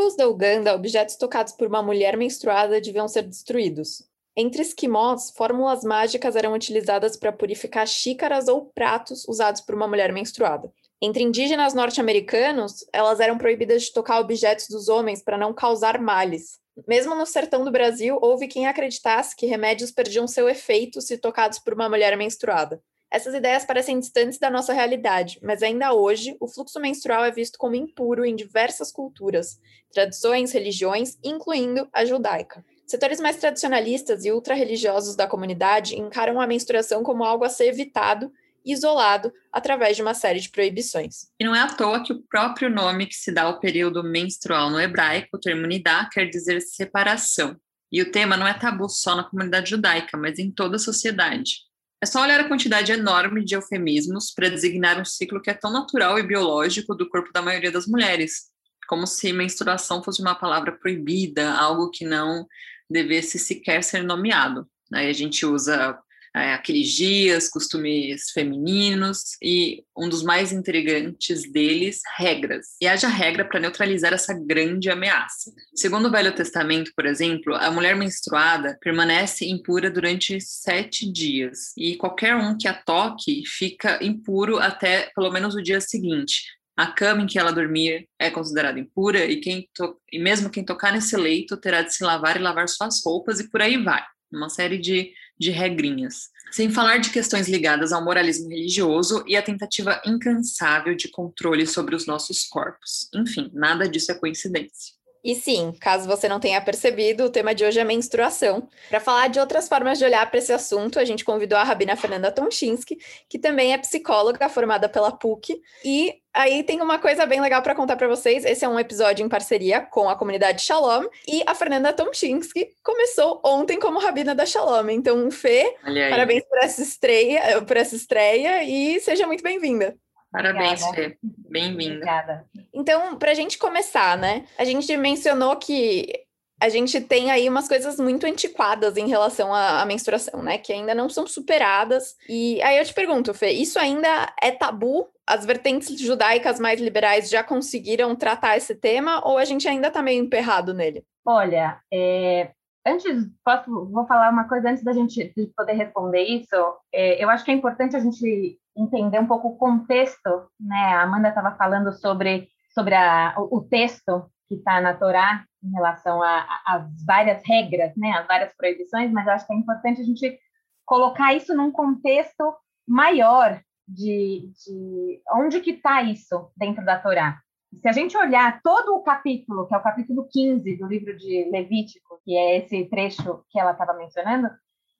tribos da Uganda, objetos tocados por uma mulher menstruada deviam ser destruídos. Entre esquimós, fórmulas mágicas eram utilizadas para purificar xícaras ou pratos usados por uma mulher menstruada. Entre indígenas norte-americanos, elas eram proibidas de tocar objetos dos homens para não causar males. Mesmo no sertão do Brasil, houve quem acreditasse que remédios perdiam seu efeito se tocados por uma mulher menstruada. Essas ideias parecem distantes da nossa realidade, mas ainda hoje o fluxo menstrual é visto como impuro em diversas culturas, tradições, religiões, incluindo a judaica. Setores mais tradicionalistas e ultra-religiosos da comunidade encaram a menstruação como algo a ser evitado e isolado através de uma série de proibições. E não é à toa que o próprio nome que se dá ao período menstrual no hebraico, o termo nidá, quer dizer separação. E o tema não é tabu só na comunidade judaica, mas em toda a sociedade. É só olhar a quantidade enorme de eufemismos para designar um ciclo que é tão natural e biológico do corpo da maioria das mulheres, como se menstruação fosse uma palavra proibida, algo que não devesse sequer ser nomeado. Aí a gente usa é, aqueles dias, costumes femininos e um dos mais intrigantes deles, regras. E haja regra para neutralizar essa grande ameaça. Segundo o Velho Testamento, por exemplo, a mulher menstruada permanece impura durante sete dias e qualquer um que a toque fica impuro até pelo menos o dia seguinte. A cama em que ela dormir é considerada impura e, quem e mesmo quem tocar nesse leito terá de se lavar e lavar suas roupas e por aí vai. Uma série de de regrinhas. Sem falar de questões ligadas ao moralismo religioso e a tentativa incansável de controle sobre os nossos corpos. Enfim, nada disso é coincidência. E sim, caso você não tenha percebido, o tema de hoje é menstruação. Para falar de outras formas de olhar para esse assunto, a gente convidou a Rabina Fernanda Tomchinski, que também é psicóloga formada pela PUC. E aí tem uma coisa bem legal para contar para vocês. Esse é um episódio em parceria com a comunidade Shalom. E a Fernanda Tomchinski começou ontem como Rabina da Shalom. Então, Fê, parabéns por essa estreia, por essa estreia e seja muito bem-vinda. Parabéns, Fê. Bem-vinda. Obrigada. Então, para a gente começar, né? A gente mencionou que a gente tem aí umas coisas muito antiquadas em relação à, à, menstruação, né? Que ainda não são superadas. E aí eu te pergunto, Fê, isso ainda é tabu? As vertentes judaicas mais liberais já conseguiram tratar esse tema ou a gente ainda está meio emperrado nele? Olha, é, antes, posso, vou falar uma coisa antes da gente poder responder isso. É, eu acho que é importante a gente entender um pouco o contexto, né? A Amanda estava falando sobre, sobre a, o texto que está na Torá em relação às várias regras, né? As várias proibições, mas acho que é importante a gente colocar isso num contexto maior de, de onde que está isso dentro da Torá. Se a gente olhar todo o capítulo, que é o capítulo 15 do livro de Levítico, que é esse trecho que ela estava mencionando,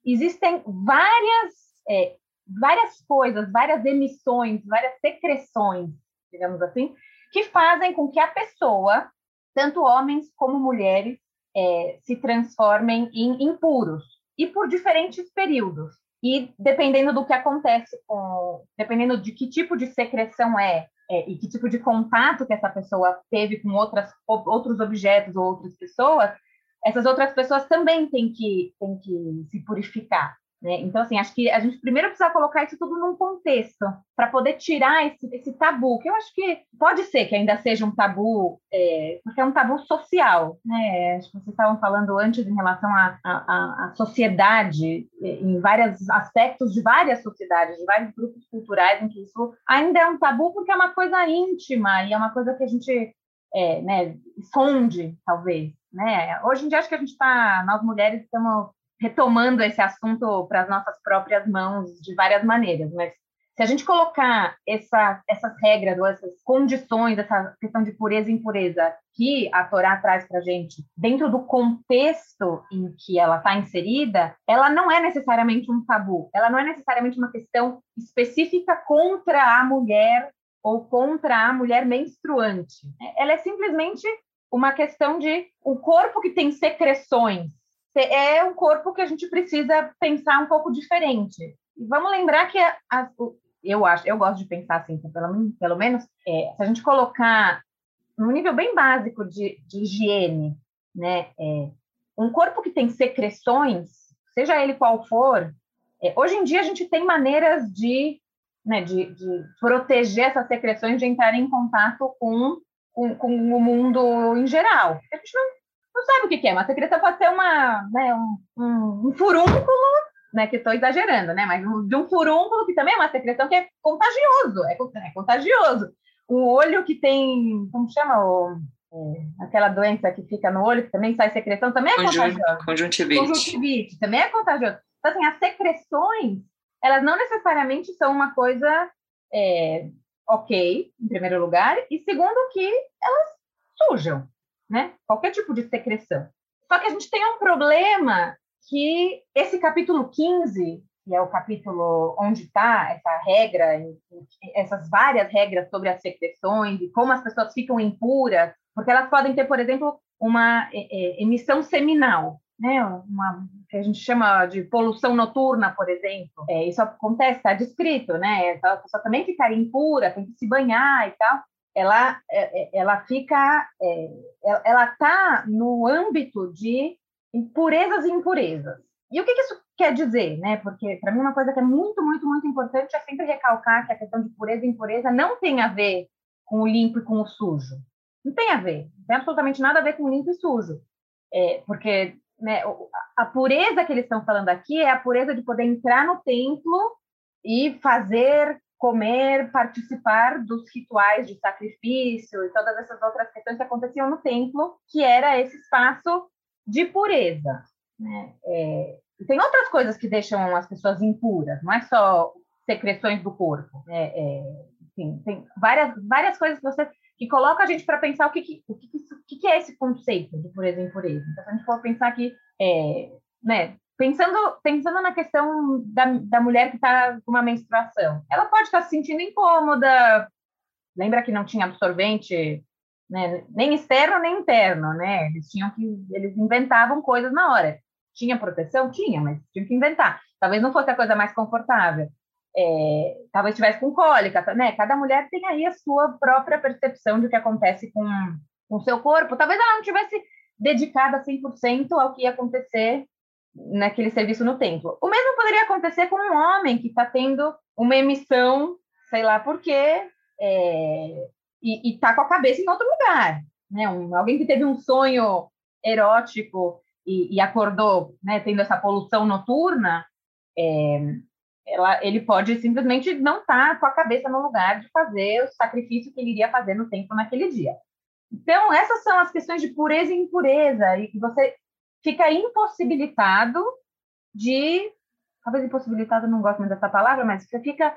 existem várias é, várias coisas, várias emissões, várias secreções, digamos assim, que fazem com que a pessoa, tanto homens como mulheres, é, se transformem em impuros e por diferentes períodos. E dependendo do que acontece com, dependendo de que tipo de secreção é, é, e que tipo de contato que essa pessoa teve com outras, outros objetos ou outras pessoas, essas outras pessoas também têm que, têm que se purificar. Né? Então, assim, acho que a gente primeiro precisa colocar isso tudo num contexto, para poder tirar esse, esse, tabu, que eu acho que pode ser que ainda seja um tabu, é, porque é um tabu social. Né? Acho que vocês estavam falando antes em relação à, sociedade, é, em vários aspectos de várias sociedades, de vários grupos culturais, em que isso ainda é um tabu, porque é uma coisa íntima e é uma coisa que a gente é, né, esconde, talvez. Né? Hoje em dia, acho que a gente está, nós mulheres estamos retomando esse assunto para as nossas próprias mãos de várias maneiras, mas se a gente colocar essa, essas regras ou essas condições, essa questão de pureza e impureza que a Torá traz para a gente, dentro do contexto em que ela está inserida, ela não é necessariamente um tabu, ela não é necessariamente uma questão específica contra a mulher ou contra a mulher menstruante. Ela é simplesmente uma questão de o corpo que tem secreções é um corpo que a gente precisa pensar um pouco diferente. E vamos lembrar que a, a, eu acho, eu gosto de pensar assim, pelo, pelo menos, é, se a gente colocar num nível bem básico de, de higiene, né, é, um corpo que tem secreções, seja ele qual for, é, hoje em dia a gente tem maneiras de, né, de, de proteger essas secreções de entrar em contato com com, com, o mundo em geral. A gente não, não sabe o que, que é. Uma secreção pode ser uma, né, um, um, um furúnculo, né, que estou exagerando, né, mas de um furúnculo que também é uma secreção que é contagioso, é, é contagioso. O olho que tem, como chama o aquela doença que fica no olho, que também sai secreção, também é Conjun contagioso. Conjuntivite. Conjuntivite, também é contagioso. Então, assim, as secreções, elas não necessariamente são uma coisa é, ok, em primeiro lugar, e segundo que elas sujam, né? Qualquer tipo de secreção. Só que a gente tem um problema que esse capítulo 15, que é o capítulo onde está essa regra, essas várias regras sobre as secreções e como as pessoas ficam impuras, porque elas podem ter, por exemplo, uma é, é, emissão seminal, né? Uma que a gente chama de poluição noturna, por exemplo. É, isso acontece, está descrito, né? Então, a pessoa também ficar impura, tem que se banhar e tal. Ela, é, é, ela fica, é, ela está no âmbito de impurezas e impurezas. E o que, que isso quer dizer, né? Porque para mim uma coisa que é muito, muito, muito importante é sempre recalcar que a questão de pureza e impureza não tem a ver com o limpo e com o sujo. Não tem a ver, não tem absolutamente nada a ver com limpo e sujo. É, porque né, a pureza que eles estão falando aqui é a pureza de poder entrar no templo e fazer, comer, participar dos rituais de sacrifício e todas essas outras questões que aconteciam no templo, que era esse espaço de pureza. Né? É, tem outras coisas que deixam as pessoas impuras, não é só secreções do corpo. Né? É, enfim, tem várias, várias coisas que você que coloca a gente para pensar o que, que, o que, que, que, é esse conceito de pureza e impureza. Então, se a gente for pensar que, é, né, pensando, pensando na questão da, da mulher que está com uma menstruação, ela pode estar tá se sentindo incômoda, lembra que não tinha absorvente né, nem externo nem interno, né? Eles tinham que eles inventavam coisas na hora. Tinha proteção, tinha, mas tinham que inventar. Talvez não fosse a coisa mais confortável é, talvez estivesse com cólica, né? Cada mulher tem aí a sua própria percepção de o que acontece com o seu corpo. Talvez ela não tivesse dedicada 100% ao que ia acontecer naquele serviço no templo. O mesmo poderia acontecer com um homem que está tendo uma emissão, sei lá por quê, é, e está com a cabeça em outro lugar. Né? Um, alguém que teve um sonho erótico e, e acordou né, tendo essa poluição noturna, é, ela, ele pode simplesmente não estar tá com a cabeça no lugar de fazer o sacrifício que ele iria fazer no templo naquele dia. Então, essas são as questões de pureza e impureza, e você fica impossibilitado de. Talvez impossibilitado, não gosto muito dessa palavra, mas você fica,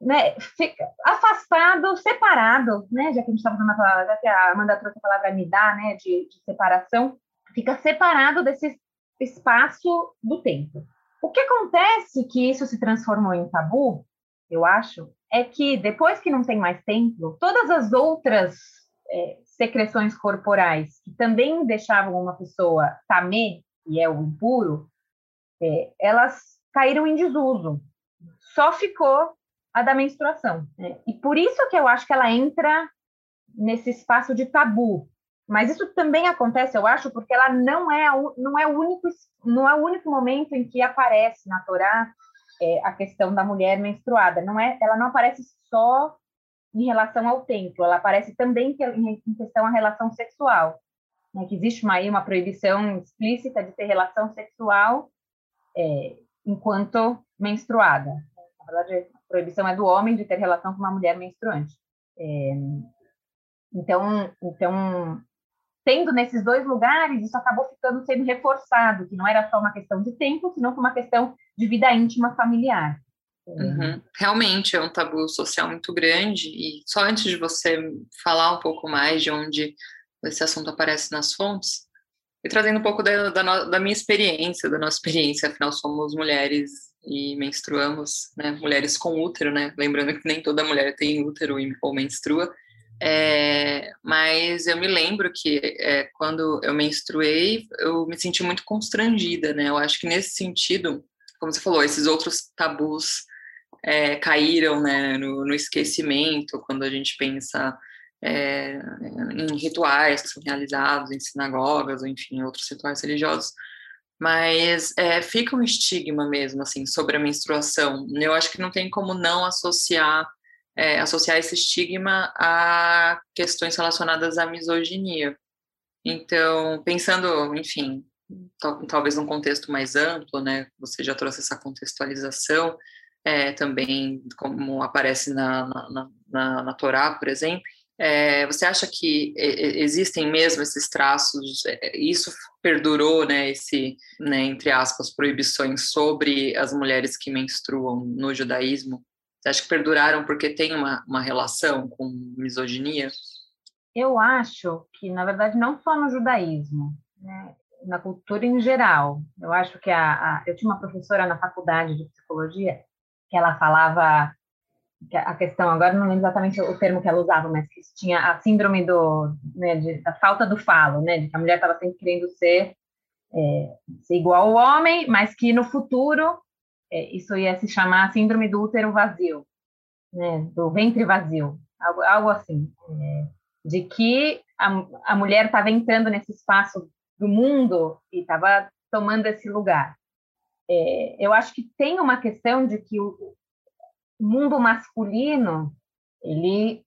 né, fica afastado, separado, né? Já que a gente está usando a palavra, já que a Amanda trouxe a palavra me dá, né, de, de separação, fica separado desse espaço do tempo. O que acontece que isso se transformou em tabu, eu acho, é que depois que não tem mais templo, todas as outras é, secreções corporais que também deixavam uma pessoa tamê, que é o impuro, é, elas caíram em desuso. Só ficou a da menstruação. Né? E por isso que eu acho que ela entra nesse espaço de tabu, mas isso também acontece, eu acho, porque ela não é, não é, o, único, não é o único momento em que aparece na Torá é, a questão da mulher menstruada. Não é, ela não aparece só em relação ao templo, ela aparece também em questão à relação sexual. Né, que existe uma, uma proibição explícita de ter relação sexual é, enquanto menstruada. Na verdade, a proibição é do homem de ter relação com uma mulher menstruante. É, então, então tendo nesses dois lugares, isso acabou ficando sendo reforçado, que não era só uma questão de tempo, senão uma questão de vida íntima familiar. Uhum. Realmente é um tabu social muito grande, e só antes de você falar um pouco mais de onde esse assunto aparece nas fontes, e trazendo um pouco da, da, da minha experiência, da nossa experiência, afinal somos mulheres e menstruamos, né? Mulheres com útero, né? Lembrando que nem toda mulher tem útero ou menstrua. É, mas eu me lembro que é, quando eu menstruei, eu me senti muito constrangida, né? Eu acho que nesse sentido, como você falou, esses outros tabus é, caíram né, no, no, esquecimento quando a gente pensa é, em rituais que são realizados em sinagogas ou enfim outros rituais religiosos mas é, fica um estigma mesmo assim sobre a menstruação eu acho que não tem como não associar é, associar esse estigma a questões relacionadas à misoginia. Então, pensando, enfim, talvez num contexto mais amplo, né? Você já trouxe essa contextualização, é, também como aparece na, na, na, na Torá, por exemplo. É, você acha que existem mesmo esses traços? É, isso perdurou, né? Esse, né, entre aspas, proibições sobre as mulheres que menstruam no judaísmo? Você acha que perduraram porque tem uma, uma relação com misoginia? Eu acho que, na verdade, não só no judaísmo, né? na cultura em geral. Eu acho que a, a, eu tinha uma professora na faculdade de psicologia que ela falava a questão agora não lembro exatamente o termo que ela usava, mas que tinha a síndrome do né, de, da falta do falo, né, de que a mulher estava sempre querendo ser, é, ser igual ao homem, mas que no futuro é, isso ia se chamar síndrome do útero vazio, né, do ventre vazio, algo, algo assim, é, de que a, a mulher estava entrando nesse espaço do mundo e estava tomando esse lugar. É, eu acho que tem uma questão de que o mundo masculino, ele,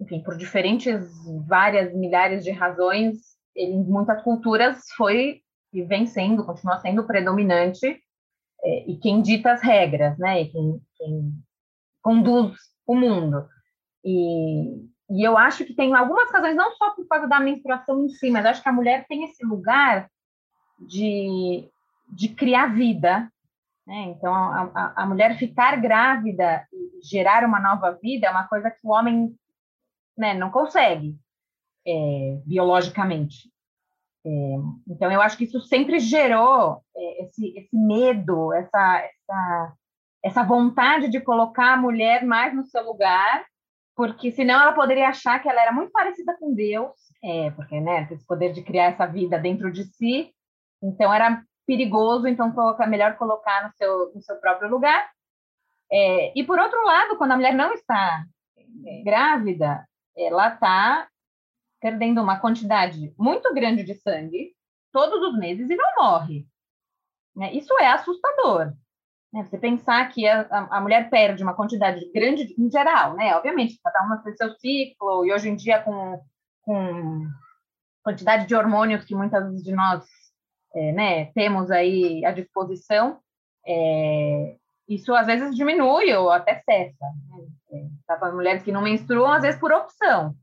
enfim, por diferentes, várias milhares de razões, ele, em muitas culturas foi e vem sendo, continua sendo predominante é, e quem dita as regras, né? E quem, quem conduz o mundo. E, e eu acho que tem algumas razões, não só por causa da menstruação em si, mas acho que a mulher tem esse lugar de, de criar vida. Né? Então, a, a, a mulher ficar grávida e gerar uma nova vida é uma coisa que o homem né, não consegue é, biologicamente. É, então, eu acho que isso sempre gerou é, esse, esse medo, essa, essa, essa vontade de colocar a mulher mais no seu lugar, porque senão ela poderia achar que ela era muito parecida com Deus, é, porque né, esse poder de criar essa vida dentro de si, então era perigoso, então colocar, melhor colocar no seu, no seu próprio lugar. É, e por outro lado, quando a mulher não está grávida, ela está perdendo uma quantidade muito grande de sangue todos os meses e não morre. Né? Isso é assustador. Né? Você pensar que a, a, mulher perde uma quantidade grande, em geral, né? Obviamente, cada uma tem seu ciclo, e hoje em dia, com, com quantidade de hormônios que muitas de nós é, né, temos aí à disposição, é, isso às vezes diminui ou até cessa. Né? É, tá mulheres que não menstruam, às vezes por opção.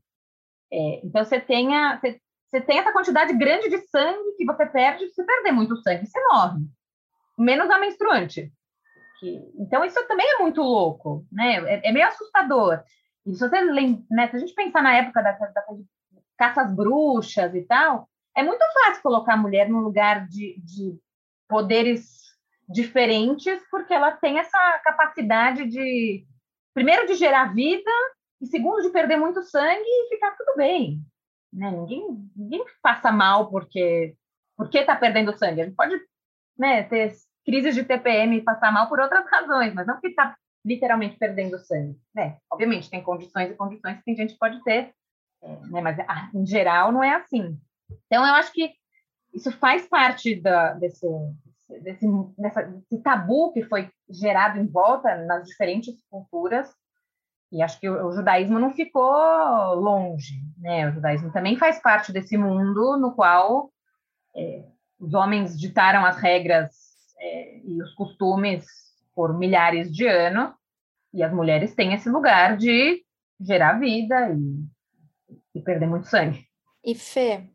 É, então, você tem, a, você, você tem essa quantidade grande de sangue que você perde, se perder muito sangue, você morre. Menos a menstruante. Que, então, isso também é muito louco, né? É, é meio assustador. E se você né, se a gente pensar na época da, da, da caças bruxas e tal, é muito fácil colocar a mulher num lugar de, de poderes diferentes, porque ela tem essa capacidade de, primeiro, de gerar vida, e segundo, de perder muito sangue e ficar tudo bem. Né? Ninguém, ninguém passa mal porque porque está perdendo sangue. A gente pode né, ter crises de TPM e passar mal por outras razões, mas não porque está literalmente perdendo sangue. Né? Obviamente, tem condições e condições que a gente pode ter, é, né? mas ah, em geral não é assim. Então, eu acho que isso faz parte da, desse, desse, dessa, desse tabu que foi gerado em volta nas diferentes culturas. E acho que o, o, judaísmo não ficou longe, né? O judaísmo também faz parte desse mundo no qual é, os homens ditaram as regras é, e os costumes por milhares de anos, e as mulheres têm esse lugar de gerar vida e, e perder muito sangue. E Fê,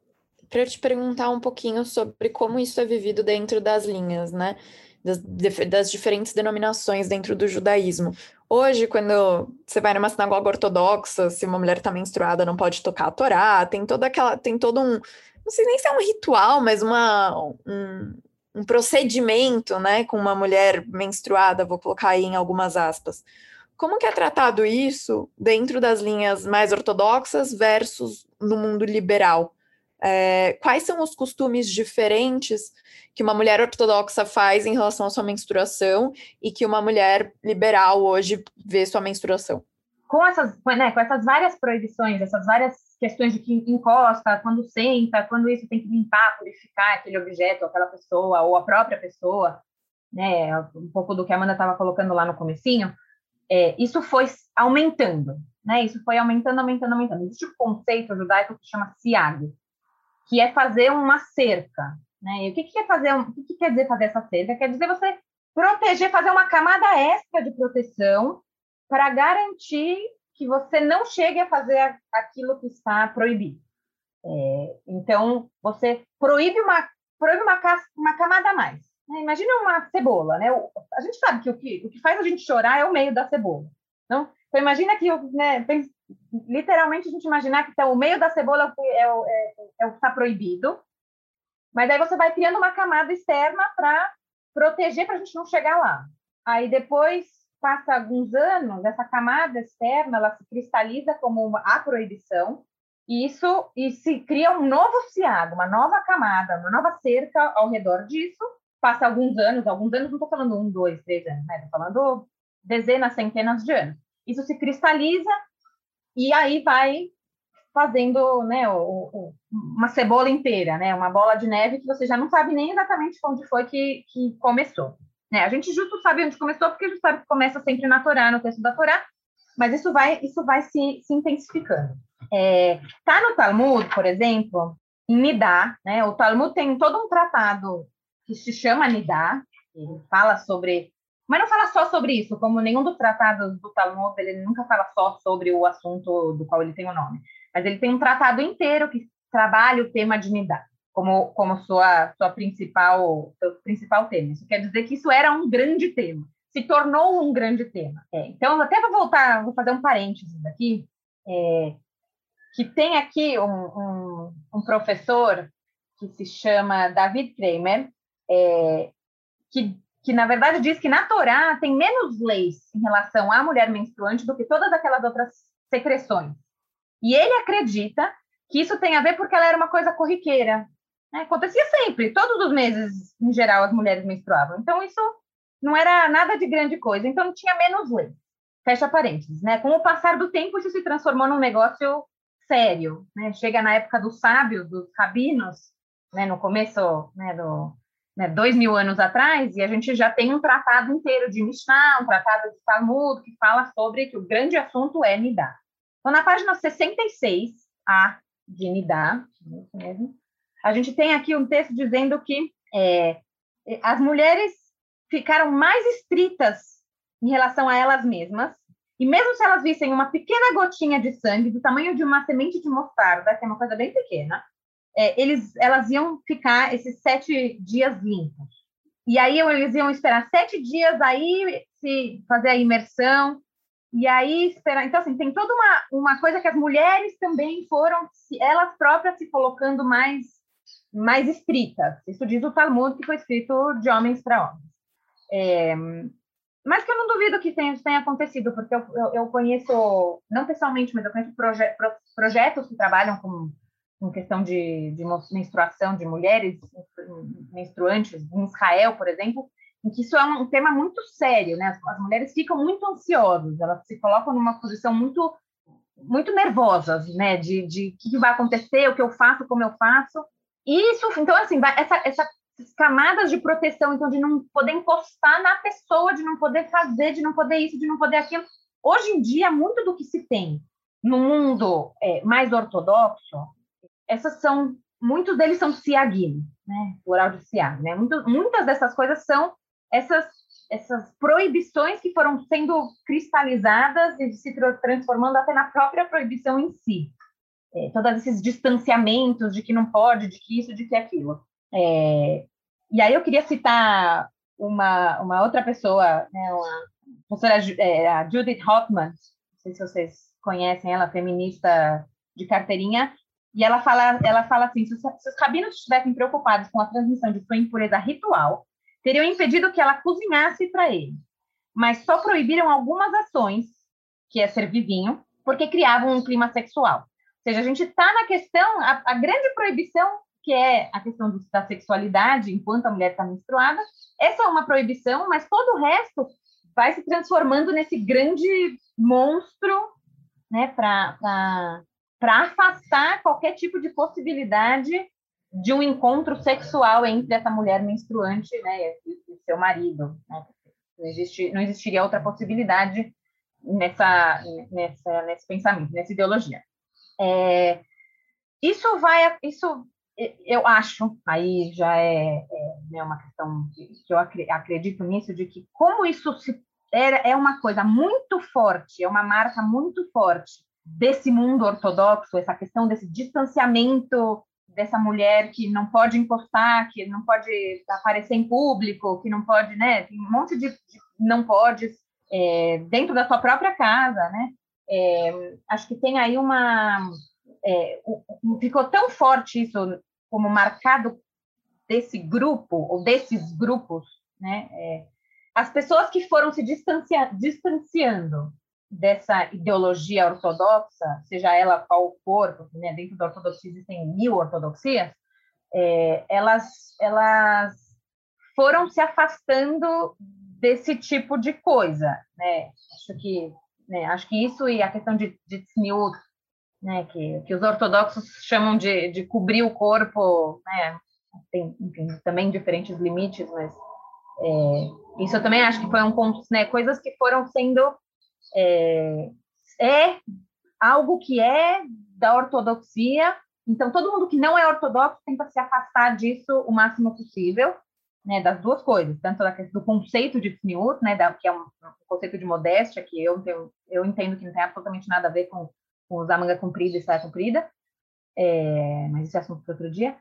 para eu te perguntar um pouquinho sobre como isso é vivido dentro das linhas, né? Das, das, diferentes denominações dentro do judaísmo. Hoje, quando você vai numa sinagoga ortodoxa, se uma mulher está menstruada, não pode tocar a Torá, tem toda aquela, tem todo um, não sei nem se é um ritual, mas uma, um, um procedimento, né, com uma mulher menstruada, vou colocar aí em algumas aspas. Como que é tratado isso dentro das linhas mais ortodoxas versus no mundo liberal? É, quais são os costumes diferentes que uma mulher ortodoxa faz em relação à sua menstruação e que uma mulher liberal hoje vê sua menstruação? Com essas, né, com essas várias proibições, essas várias questões de que encosta, quando senta, quando isso tem que limpar, purificar aquele objeto, aquela pessoa ou a própria pessoa, né, um pouco do que a Amanda estava colocando lá no comecinho, é, isso foi aumentando, né? Isso foi aumentando, aumentando, aumentando. Existe um conceito judaico que chama siag, que é fazer uma cerca, né? E o que, que é fazer? O que, que quer dizer fazer essa cerca? Quer dizer você proteger, fazer uma camada extra de proteção para garantir que você não chegue a fazer aquilo que está proibido. É, então, você proíbe uma, proíbe uma, uma camada a mais. Né? Imagina uma cebola, né? A gente sabe que o, que o que faz a gente chorar é o meio da cebola. Não? Então, imagina que, né, literalmente, a gente imaginar que então, o meio da cebola é, é, é, é o que está proibido, mas aí você vai criando uma camada externa para proteger para a gente não chegar lá. Aí depois passa alguns anos, essa camada externa ela se cristaliza como uma, a proibição, e isso e se cria um novo ciado, uma nova camada, uma nova cerca ao redor disso. Passa alguns anos, alguns anos, não estou falando um, dois, três anos, né? Estou falando dezenas, centenas de anos. Isso se cristaliza e aí vai fazendo né, o, o, uma cebola inteira, né, uma bola de neve que você já não sabe nem exatamente onde foi que, que começou. Né? A gente justo sabe onde começou, porque a gente sabe que começa sempre na Torá, no texto da Torá, mas isso vai, isso vai se, se intensificando. É, tá no Talmud, por exemplo, em Nidá, né? O Talmud tem todo um tratado que se chama Nidá, ele fala sobre, mas não fala só sobre isso, como nenhum dos tratados do Talmud, ele nunca fala só sobre o assunto do qual ele tem o nome, mas ele tem um tratado inteiro que trabalha o tema de Nidá como, como sua, sua principal, seu principal tema. Isso quer dizer que isso era um grande tema, se tornou um grande tema. É, então, até vou voltar, vou fazer um parênteses aqui, é, que tem aqui um, um, um, professor que se chama David Kramer, é, que, que na verdade diz que na Torá tem menos leis em relação à mulher menstruante do que todas aquelas outras secreções. E ele acredita que isso tem a ver porque ela era uma coisa corriqueira. Né? Acontecia sempre, todos os meses, em geral, as mulheres menstruavam. Então, isso não era nada de grande coisa. Então, tinha menos lei. Fecha parênteses. Né? Com o passar do tempo, isso se transformou num negócio sério. Né? Chega na época dos sábios, dos rabinos, né? no começo né? do, né, dois mil anos atrás, e a gente já tem um tratado inteiro de Mishnah, um tratado de Talmud, que fala sobre que o grande assunto é Nidá. Então, na página 66, a de Nidá, a gente tem aqui um texto dizendo que é, as mulheres ficaram mais estritas em relação a elas mesmas, e mesmo se elas vissem uma pequena gotinha de sangue do tamanho de uma semente de mostarda, que é uma coisa bem pequena, é, eles, elas iam ficar esses sete dias limpos. E aí eles iam esperar sete dias aí se fazer a imersão e aí esperar. Então assim tem toda uma, uma coisa que as mulheres também foram elas próprias se colocando mais mais estritas. Isso diz o Talmud, que foi escrito de homens para homens. É, mas que eu não duvido que tenha, tenha acontecido, porque eu, eu, eu, conheço, não pessoalmente, mas eu conheço proje, pro, projetos que trabalham com, com questão de, de, menstruação de mulheres menstruantes, em Israel, por exemplo, em que isso é um tema muito sério, né? As, mulheres ficam muito ansiosas, elas se colocam numa posição muito muito nervosas, né? De, de o que vai acontecer, o que eu faço, como eu faço. Isso, então, assim, essa, essa camadas de proteção, então, de não poder encostar na pessoa, de não poder fazer, de não poder isso, de não poder aquilo. Hoje em dia, muito do que se tem no mundo é, mais ortodoxo, essas são, muitos deles são siagim, né? Plural de siag, né? Muitas dessas coisas são essas, essas proibições que foram sendo cristalizadas e se transformando até na própria proibição em si é, todos esses distanciamentos de que não pode, de que isso, de que aquilo. É, e aí eu queria citar uma, uma outra pessoa, né, uma professora é, a Judith Hoffman, não sei se vocês conhecem ela, feminista de carteirinha, e ela fala, ela fala assim, se os, se os rabinos estivessem preocupados com a transmissão de sua impureza ritual, teriam impedido que ela cozinhasse para ele, mas só proibiram algumas ações, que é servir vinho, porque criavam um clima sexual. Seja, a gente está na questão, a, a, grande proibição, que é a questão do, da sexualidade enquanto a mulher está menstruada, essa é uma proibição, mas todo o resto vai se transformando nesse grande monstro né, para afastar qualquer tipo de possibilidade de um encontro sexual entre essa mulher menstruante né, e, seu marido. Né? Não, existe, não existiria outra possibilidade nessa, nessa, nesse pensamento, nessa ideologia. É, isso vai, isso eu acho, aí já é, é né, uma questão que eu acredito nisso, de que como isso se, é, é uma coisa muito forte, é uma marca muito forte desse mundo ortodoxo, essa questão desse distanciamento dessa mulher que não pode encostar, que não pode aparecer em público, que não pode, né? Um monte de, de não pode é, dentro da sua própria casa, né? É, acho que tem aí uma é, ficou tão forte isso como marcado desse grupo ou desses grupos, né? É, as pessoas que foram se distancia, distanciando dessa ideologia ortodoxa, seja ela qual for, porque né, dentro da ortodoxia existem mil ortodoxias, é, elas, elas foram se afastando desse tipo de coisa, né? Acho que, né, acho que isso e a questão de, de tzniut, né, que, que os ortodoxos chamam de, de cobrir o corpo, né? Tem, enfim, também diferentes limites, mas é, isso eu também acho que ponto, né, coisas que foram sendo é, é algo que é da ortodoxia, então todo mundo que não é ortodoxo tenta se afastar disso o máximo possível, né, das duas coisas, tanto da, do conceito de tzniut, né, da, que é um, um, conceito de modéstia, que eu, eu, entendo que não tem absolutamente nada a ver com, com usar manga comprida e saia comprida, é, mas isso é assunto para outro dia,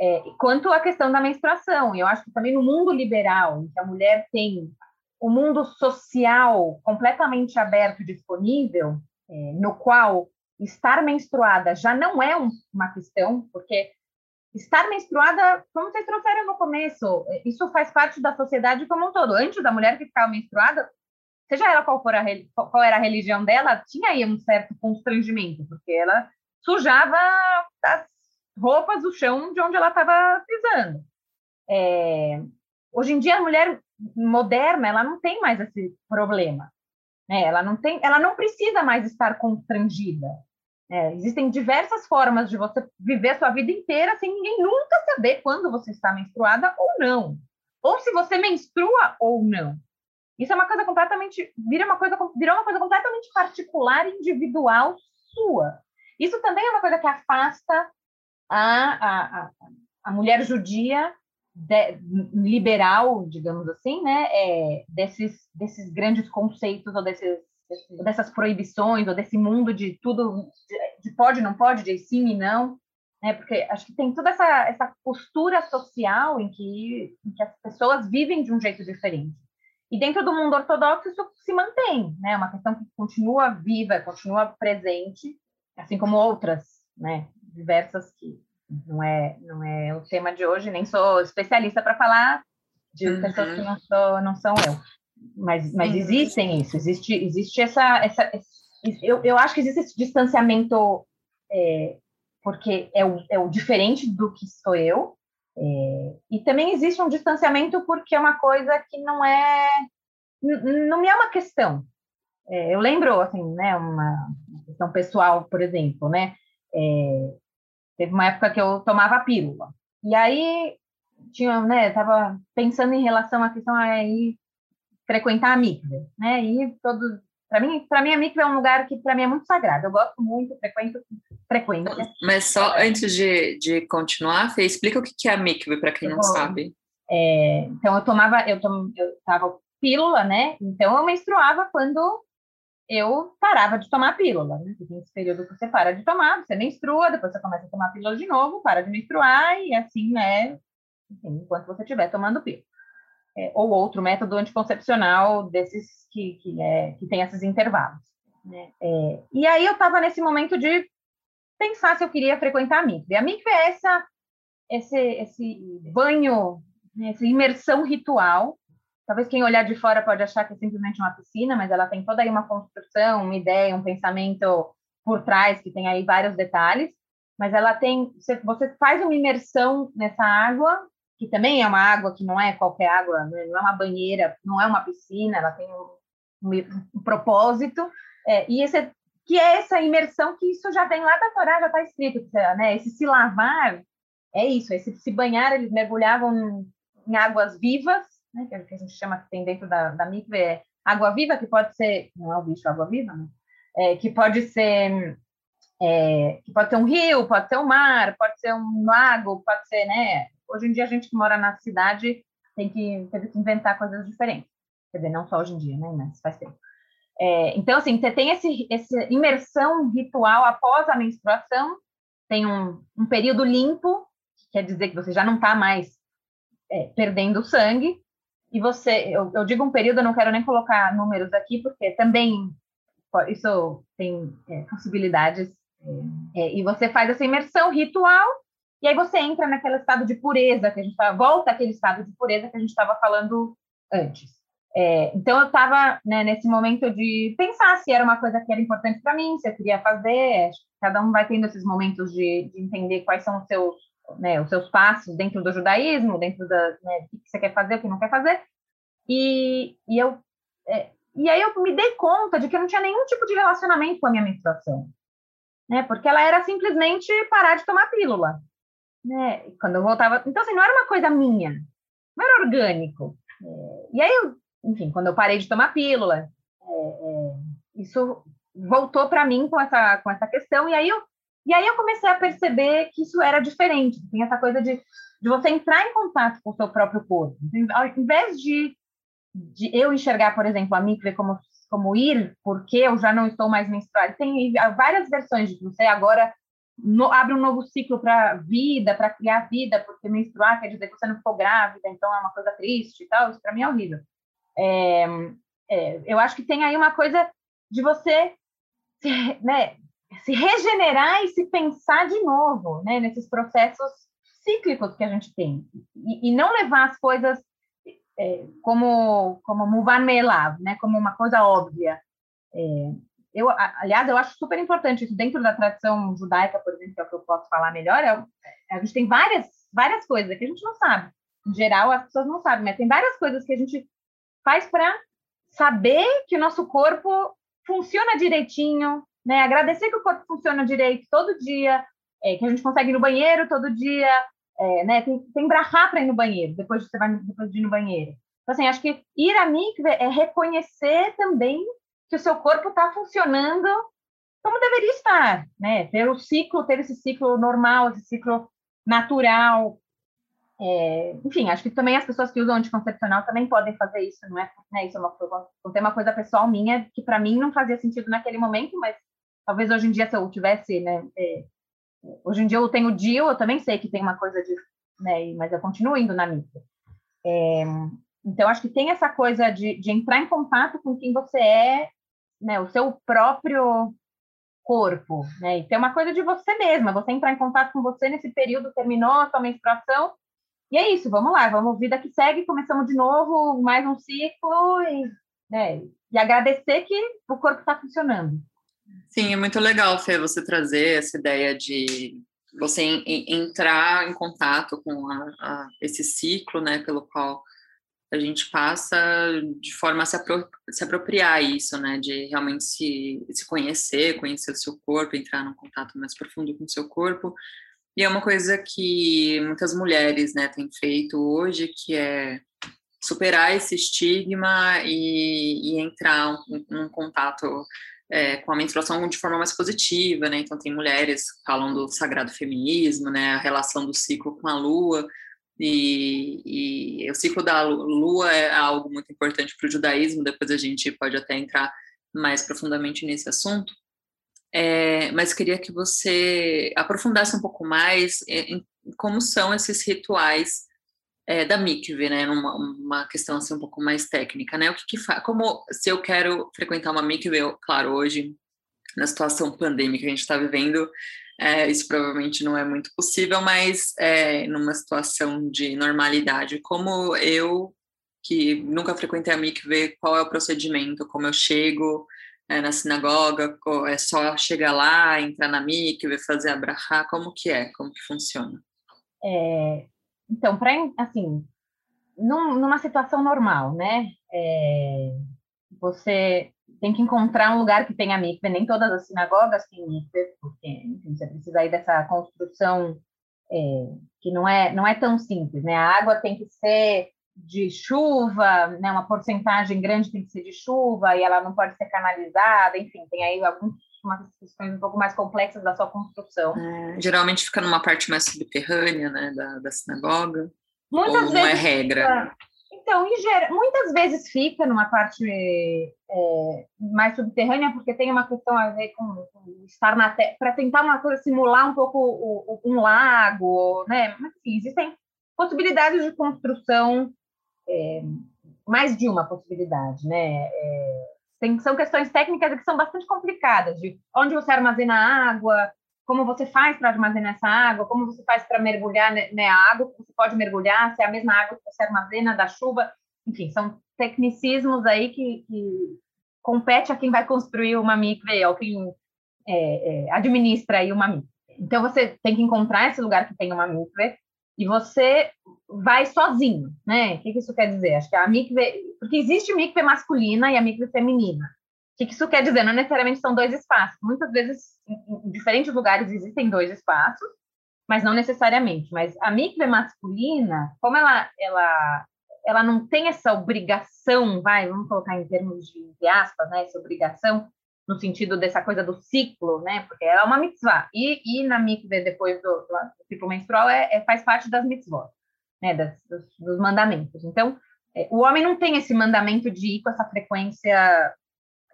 é, quanto à questão da menstruação, eu acho que também no mundo liberal, em que a mulher tem o mundo social completamente aberto e disponível, é, no qual estar menstruada já não é um, uma questão, porque estar menstruada, como vocês trouxeram no começo, é, isso faz parte da sociedade como um todo. Antes da mulher que ficava menstruada, seja ela qual for a qual era a religião dela, tinha aí um certo constrangimento, porque ela sujava as roupas do chão de onde ela estava pisando. É, hoje em dia a mulher moderna, ela não tem mais esse problema. Né? Ela não tem, ela não precisa mais estar constrangida. É, existem diversas formas de você viver a sua vida inteira sem ninguém nunca saber quando você está menstruada ou não, ou se você menstrua ou não. Isso é uma coisa completamente vira uma coisa virou uma coisa completamente particular, individual sua. Isso também é uma coisa que afasta a, a, a, a mulher judia de, liberal, digamos assim, né, é, desses, desses grandes conceitos ou desses, dessas proibições ou desse mundo de tudo de, de pode não pode, de sim e não, né, porque acho que tem toda essa, essa postura social em que, em que as pessoas vivem de um jeito diferente. E dentro do mundo ortodoxo isso se mantém, né, uma questão que continua viva, continua presente, assim como outras, né, diversas que não é, não é o tema de hoje, nem sou especialista para falar de uhum. pessoas que não, sou, não são eu. Mas, mas existem isso, existe, existe essa. essa eu, eu acho que existe esse distanciamento, é, porque é o, é o diferente do que sou eu, é, e também existe um distanciamento porque é uma coisa que não é. Não me é uma questão. É, eu lembro, assim, né, uma questão pessoal, por exemplo, né, é, Teve uma época que eu tomava pílula. E aí tinha, né, tava pensando em relação à questão aí frequentar a mikve, né? E todo para mim, para mim a mikve é um lugar que para mim é muito sagrado. Eu gosto muito, frequento frequência. Mas só antes de, de continuar, Fê, explica o que é a mikve para quem não sabe. É, então eu tomava, eu tom, eu tava pílula, né? Então eu menstruava quando eu parava de tomar pílula, né? Tem esse período que você para de tomar, você menstrua, depois você começa a tomar pílula de novo, para de menstruar, e assim, né? Enfim, enquanto você estiver tomando pílula. É, ou outro método anticoncepcional desses que, que, é, que tem esses intervalos. Né? É, e aí eu estava nesse momento de pensar se eu queria frequentar a mikve. A mikve é essa, esse, esse banho, né, essa imersão ritual Talvez quem olhar de fora pode achar que é simplesmente uma piscina, mas ela tem toda aí uma construção, uma ideia, um pensamento por trás, que tem aí vários detalhes. Mas ela tem, você faz uma imersão nessa água, que também é uma água que não é qualquer água, né? não é uma banheira, não é uma piscina, ela tem um, um, um propósito. É, e esse, que é essa imersão que isso já vem lá da Torá, já está escrito, né? Esse se lavar é isso, esse se banhar, eles mergulhavam em águas vivas né, que a gente chama que tem dentro da, da é água-viva, que pode ser, não é o bicho água-viva, né? É, que pode ser é, que pode ser um rio, pode ser um mar, pode ser um lago, pode ser, né? Hoje em dia a gente que mora na cidade tem que teve que inventar coisas diferentes. Quer dizer, não só hoje em dia, né? Mas faz tempo. É, então, assim, você tem esse, essa imersão ritual após a menstruação, tem um, um período limpo, que quer dizer que você já não está mais é, perdendo sangue, e você, eu, eu, digo um período, eu não quero nem colocar números aqui, porque também isso tem é, possibilidades, é, é, e você faz essa imersão ritual, e aí você entra naquele estado de pureza que a gente tava, volta àquele estado de pureza que a gente estava falando antes. É, então eu estava né, nesse momento de pensar se era uma coisa que era importante para mim, se eu queria fazer. Cada um vai tendo esses momentos de, de entender quais são os seus, né, os seus passos dentro do judaísmo, dentro da né, o que você quer fazer, o que não quer fazer. E, e eu é, e aí eu me dei conta de que eu não tinha nenhum tipo de relacionamento com a minha menstruação, né? Porque ela era simplesmente parar de tomar pílula, né? Quando eu voltava, então assim não era uma coisa minha, não era orgânico. É, e aí eu enfim, quando eu parei de tomar pílula, é, é, isso voltou para mim com essa, com essa questão, e aí, eu, e aí eu comecei a perceber que isso era diferente, tem essa coisa de, de você entrar em contato com o seu próprio corpo. Ao invés de, de eu enxergar, por exemplo, a mikve como, como ir, porque eu já não estou mais menstruada, tem várias versões de você agora no, abre um novo ciclo para vida, para criar vida, porque menstruar quer dizer que você não ficou grávida, então é uma coisa triste e tal, isso para mim é horrível. É, é, eu acho que tem aí uma coisa de você né, se regenerar e se pensar de novo né, nesses processos cíclicos que a gente tem. E, e não levar as coisas é, como, como Melav, né, como uma coisa óbvia. É, eu, aliás, eu acho super importante isso dentro da tradição judaica, por exemplo, que é o que eu posso falar melhor. É, a gente tem várias, várias coisas que a gente não sabe. Em geral, as pessoas não sabem, mas tem várias coisas que a gente faz para saber que o nosso corpo funciona direitinho, né? Agradecer que o corpo funciona direito todo dia, é, que a gente consegue ir no banheiro todo dia, é, né? Tem, tem brahá para ir no banheiro, depois de você vai depois de ir no banheiro. Então, assim, acho que ir a mikve é reconhecer também que o seu corpo está funcionando como deveria estar, né? Ter o ciclo, ter esse ciclo normal, esse ciclo natural, é, enfim, acho que também as pessoas que usam anticoncepcional também podem fazer isso, não é? Né? Isso é uma, uma coisa pessoal minha que para mim não fazia sentido naquele momento, mas talvez hoje em dia se eu tivesse, né? É, hoje em dia eu tenho DIL, eu também sei que tem uma coisa de, né? Mas eu continuo indo na mídia. É, então acho que tem essa coisa de, de entrar em contato com quem você é, né? O seu próprio corpo, né? E ter uma coisa de você mesma, você entrar em contato com você nesse período, terminou a sua menstruação, e é isso, vamos lá, vamos vida que segue, começamos de novo, mais um ciclo e, né, e agradecer que o corpo está funcionando. Sim, é muito legal, Fê, você trazer essa ideia de você em, entrar em contato com a, a, esse ciclo, né, pelo qual a gente passa de forma a se, apro se apropriar isso, né, de realmente se, se conhecer, conhecer o seu corpo, entrar num contato mais profundo com o seu corpo, e é uma coisa que muitas mulheres né, têm feito hoje, que é superar esse estigma e, e entrar num contato é, com a menstruação de forma mais positiva, né? Então tem mulheres falam do sagrado feminismo, né? A relação do ciclo com a lua e, e o ciclo da lua é algo muito importante para o judaísmo. Depois a gente pode até entrar mais profundamente nesse assunto. É, mas queria que você aprofundasse um pouco mais em, como são esses rituais é, da mikve, né? Uma, uma, questão assim um pouco mais técnica, né? O que, que faz? Como se eu quero frequentar uma mikve, eu, claro, hoje na situação pandêmica que a gente está vivendo, é, isso provavelmente não é muito possível, mas é, numa situação de normalidade, como eu que nunca frequentei a mikve, qual é o procedimento, como eu chego, é, na sinagoga? É só chegar lá, entrar na mikve, fazer a brachá? Como que é? Como que funciona? É, então, para assim, num, numa situação normal, né? É, você tem que encontrar um lugar que tenha mikve. Nem todas as sinagogas têm mikve, porque enfim, você precisa ir dessa construção é, que não é não é tão simples, né? A água tem que ser de chuva, né, uma porcentagem grande tem que ser de chuva e ela não pode ser canalizada, enfim, tem aí algumas questões um pouco mais complexas da sua construção. É, geralmente fica numa parte mais subterrânea, né, da, da sinagoga. Muitas ou vezes não é regra? Então, geral, muitas vezes fica numa parte é, mais subterrânea, porque tem uma questão a ver com, com estar na terra, para tentar uma coisa simular um pouco o, o, um lago, né? Mas sim, existem possibilidades de construção, é, mais de uma possibilidade, né? É, tem, são questões técnicas que são bastante complicadas, de onde você armazena água, como você faz para armazenar essa água, como você faz para mergulhar né, água, você pode mergulhar, se é a mesma água que você armazena da chuva, enfim, são tecnicismos aí que, que compete a quem vai construir uma mikve, ou quem é, é, administra aí uma mikve. Então, você tem que encontrar esse lugar que tem uma mikve e você vai sozinho, né? O que, que isso quer dizer? Acho que a mikve... Porque existe mikve masculina e a mikve feminina. O que isso quer dizer? Não necessariamente são dois espaços. Muitas vezes, em diferentes lugares existem dois espaços, mas não necessariamente. Mas a mikve masculina, como ela, ela, ela não tem essa obrigação, vai, vamos colocar em termos de, de aspas, né, essa obrigação, no sentido dessa coisa do ciclo, né, porque ela é uma mitzvah. E, e na mikve, depois do, do ciclo menstrual, é, é, faz parte das mitzvot, né, das, dos, dos mandamentos. Então, é, o homem não tem esse mandamento de ir com essa frequência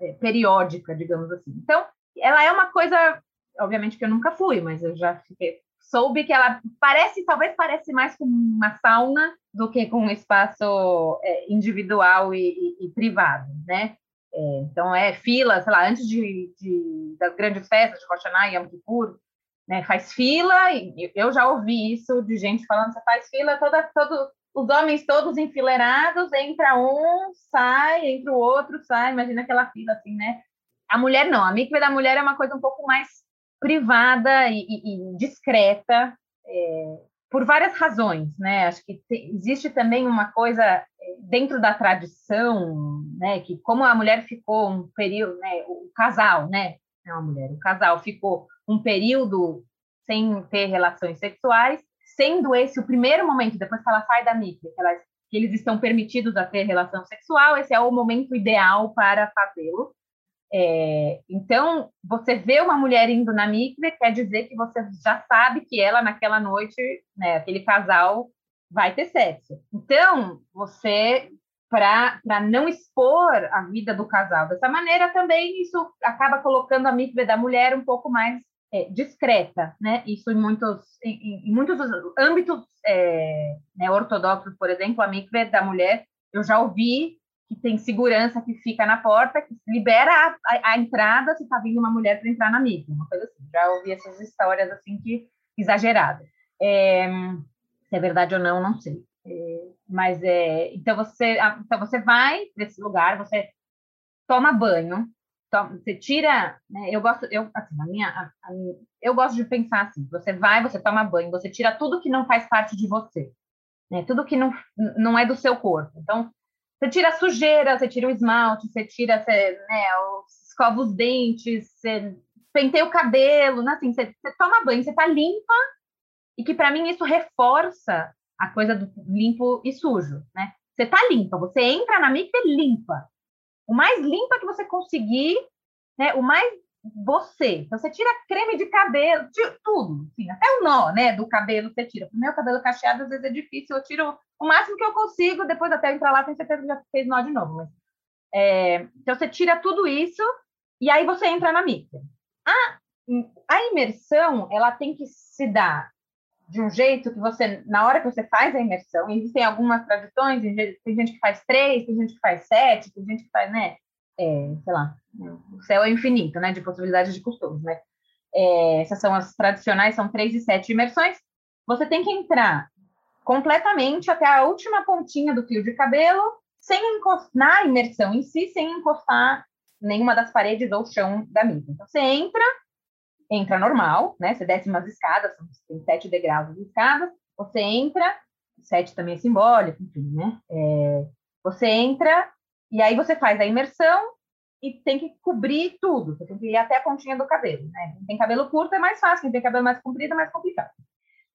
é, periódica, digamos assim. Então, ela é uma coisa, obviamente que eu nunca fui, mas eu já fiquei, soube que ela parece, talvez parece mais com uma sauna do que com um espaço é, individual e, e, e, privado, né? É, então, é fila, sei lá, antes de, de das grandes festas de Hashanah e Yom Kippur, né, faz fila, e eu já ouvi isso de gente falando, você faz fila toda, todo, os homens todos enfileirados, entra um, sai, entra o outro, sai, imagina aquela fila assim, né? A mulher não, a mikve da mulher é uma coisa um pouco mais privada e, e, e discreta, é, por várias razões, né? Acho que te, existe também uma coisa dentro da tradição, né? Que como a mulher ficou um período, né? O casal, né? Não a mulher, o casal ficou um período sem ter relações sexuais, sendo esse o primeiro momento, depois que ela sai da mikve, que, que eles estão permitidos a ter relação sexual, esse é o momento ideal para fazê-lo. É, então, você vê uma mulher indo na mikve, quer dizer que você já sabe que ela, naquela noite, né, aquele casal, vai ter sexo. Então, você, para não expor a vida do casal dessa maneira, também isso acaba colocando a mikve da mulher um pouco mais é, discreta, né? Isso em muitos, em, em muitos âmbitos é, né, ortodoxos, por exemplo, a mikve da mulher, eu já ouvi que tem segurança que fica na porta, que libera a, a, a entrada se está vindo uma mulher para entrar na mikve, uma coisa assim. Já ouvi essas histórias assim que exageradas. É, se é verdade ou não, não sei. É, mas é, então você, então você vai para esse lugar, você toma banho, você tira, né, eu gosto, eu assim, a minha, a, a, eu gosto de pensar assim, você vai, você toma banho, você tira tudo que não faz parte de você, né, tudo que não, não é do seu corpo. Então, você tira a sujeira, você tira o esmalte, você tira, você, né, escova os dentes, você penteia o cabelo, né, assim, você, você toma banho, você tá limpa, e que para mim isso reforça a coisa do limpo e sujo, né? Você tá limpa, você entra na mikve limpa, o mais limpa que você conseguir, né? O mais você. Então, você tira creme de cabelo, tira tudo, assim, até o nó, né, do cabelo você tira. O meu cabelo cacheado, às vezes é difícil, eu tiro o máximo que eu consigo, depois até entrar lá, tenho certeza que já fez nó de novo. Mas, é, então, você tira tudo isso e aí você entra na micro. A, a imersão, ela tem que se dar de um jeito que você, na hora que você faz a imersão, existem algumas tradições, tem gente que faz três, tem gente que faz sete, tem gente que faz, né, é, sei lá, o céu é infinito, né, de possibilidades de costumes, né, é, essas são as tradicionais, são três e sete imersões, você tem que entrar completamente até a última pontinha do fio de cabelo, sem encostar na imersão em si, sem encostar nenhuma das paredes ou chão da mídia. Então, você entra, entra normal, né? Você desce umas escadas, tem sete degraus de escadas, você entra, sete também é simbólico, enfim, né? É, você entra e aí você faz a imersão e tem que cobrir tudo, você tem que ir até a pontinha do cabelo, né? Quem tem cabelo curto é mais fácil, quem tem cabelo mais comprido é mais complicado.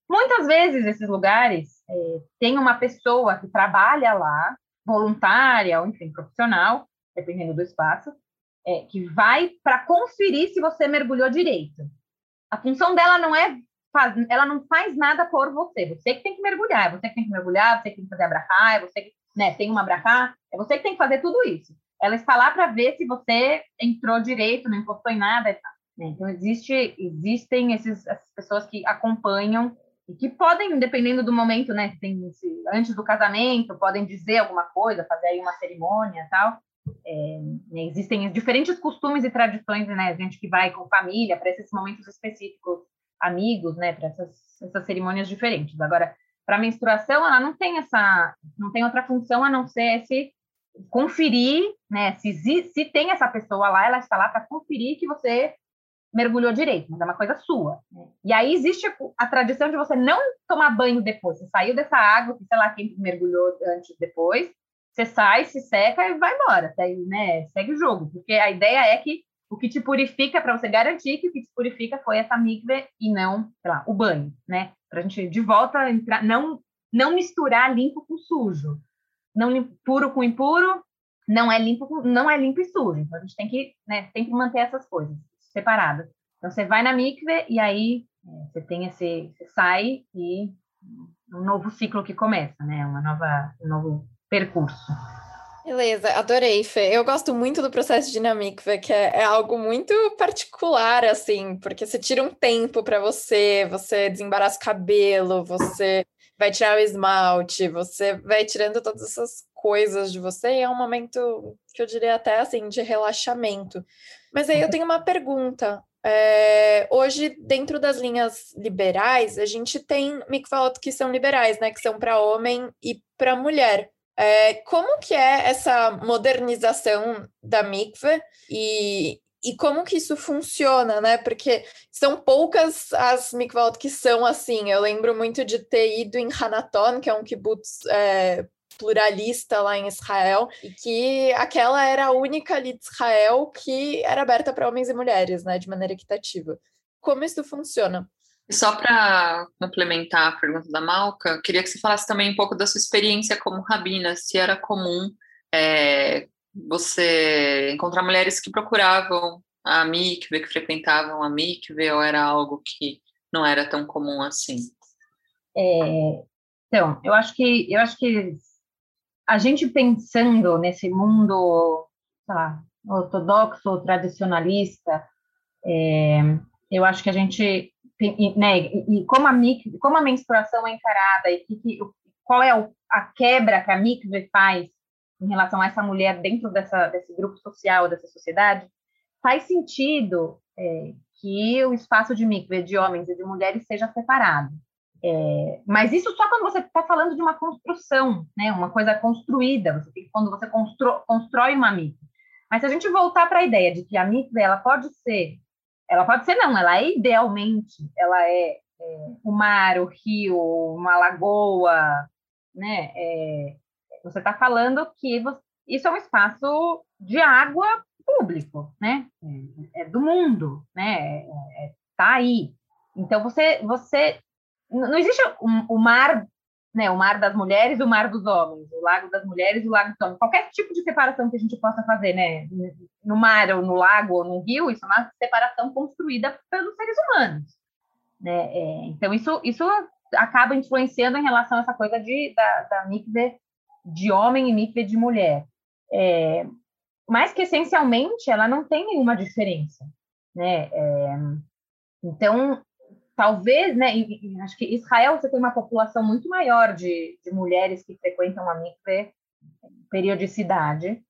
muitas vezes esses lugares é, tem uma pessoa que trabalha lá, voluntária ou enfim profissional, dependendo do espaço, é, que vai para conferir se você mergulhou direito. A função dela não é faz, ela não faz nada por você. Você que tem que mergulhar, é você que tem que mergulhar, você que tem que fazer abracá, é você que né, tem uma abracá, é você que tem que fazer tudo isso. Ela está lá para ver se você entrou direito, não encostou em nada. Né? Então existe, existem esses, essas pessoas que acompanham e que podem, dependendo do momento, né, tem antes do casamento, podem dizer alguma coisa, fazer aí uma cerimônia, tal. É, né, existem diferentes costumes e tradições, né? Gente que vai com família para esses momentos específicos, amigos, né? Para essas, essas cerimônias diferentes. Agora, para menstruação, ela não tem essa, não tem outra função a não ser esse conferir, né? Se, se tem essa pessoa lá, ela está lá para conferir que você mergulhou direito, mas é uma coisa sua. Né? E aí existe a tradição de você não tomar banho depois. Você saiu dessa água, sei lá quem mergulhou antes depois, você sai, se seca e vai embora, né? segue o jogo, porque a ideia é que o que te purifica, para você garantir que o que te purifica foi essa mikve e não, sei lá, o banho, né? Para a gente de volta entrar, não, não misturar limpo com sujo, não limpo, puro com impuro, não é limpo, com, não é limpo e sujo. Então a gente tem que, né, tem que manter essas coisas separadas. Então você vai na mikve e aí é, você tem esse, você sai e um novo ciclo que começa, né? Uma nova, um novo percurso. Beleza, adorei, Fê. Eu gosto muito do processo de dinâmica, que é, é, algo muito particular, assim, porque você tira um tempo para você, você desembaraça o cabelo, você vai tirar o esmalte, você vai tirando todas essas coisas de você, e é um momento que eu diria até assim, de relaxamento. Mas aí eu tenho uma pergunta. É, hoje, dentro das linhas liberais, a gente tem mikvaot que são liberais, né? Que são para homem e para mulher. É, como que é essa modernização da mikve e, e como que isso funciona, né? Porque são poucas as mikvot que são assim. Eu lembro muito de ter ido em Hanaton, que é um kibbutz é, pluralista lá em Israel, e que aquela era a única ali de Israel que era aberta para homens e mulheres, né? De maneira equitativa. Como isso funciona? Só para complementar a pergunta da Malca, queria que você falasse também um pouco da sua experiência como rabina, se era comum é, você encontrar mulheres que procuravam a mikve, que frequentavam a mikve, ou era algo que não era tão comum assim? É, então, eu acho que eu acho que a gente pensando nesse mundo lá, ortodoxo, tradicionalista, é, eu acho que a gente né, e, como a como a menstruação é encarada e que, que, qual é a quebra que a mikve faz em relação a essa mulher dentro dessa, desse grupo social, dessa sociedade, faz sentido é, que o espaço de mikve de homens e de mulheres seja separado. É, mas isso só quando você está falando de uma construção, né, uma coisa construída, você tem, quando você constro, constrói uma mikve. Mas se a gente voltar para a ideia de que a mikve ela pode ser ela pode ser não, ela é idealmente, ela é, é o mar, o rio, uma lagoa, né? É, você está falando que você, isso é um espaço de água público, né? É, é do mundo, né? É, é tá aí. Então você, você não existe o, o mar né, o mar das mulheres e o mar dos homens, o lago das mulheres e o lago dos homens. Qualquer tipo de separação que a gente possa fazer, né, no mar ou no lago ou no rio, isso é uma separação construída pelos seres humanos. Né? É, então, isso, isso acaba influenciando em relação a essa coisa de, da, da mikve de homem e mikve de mulher. É, mas que, essencialmente, ela não tem nenhuma diferença. Né? É, então, talvez, né, acho que Israel você tem uma população muito maior de, de mulheres que frequentam a mikve periodicidade.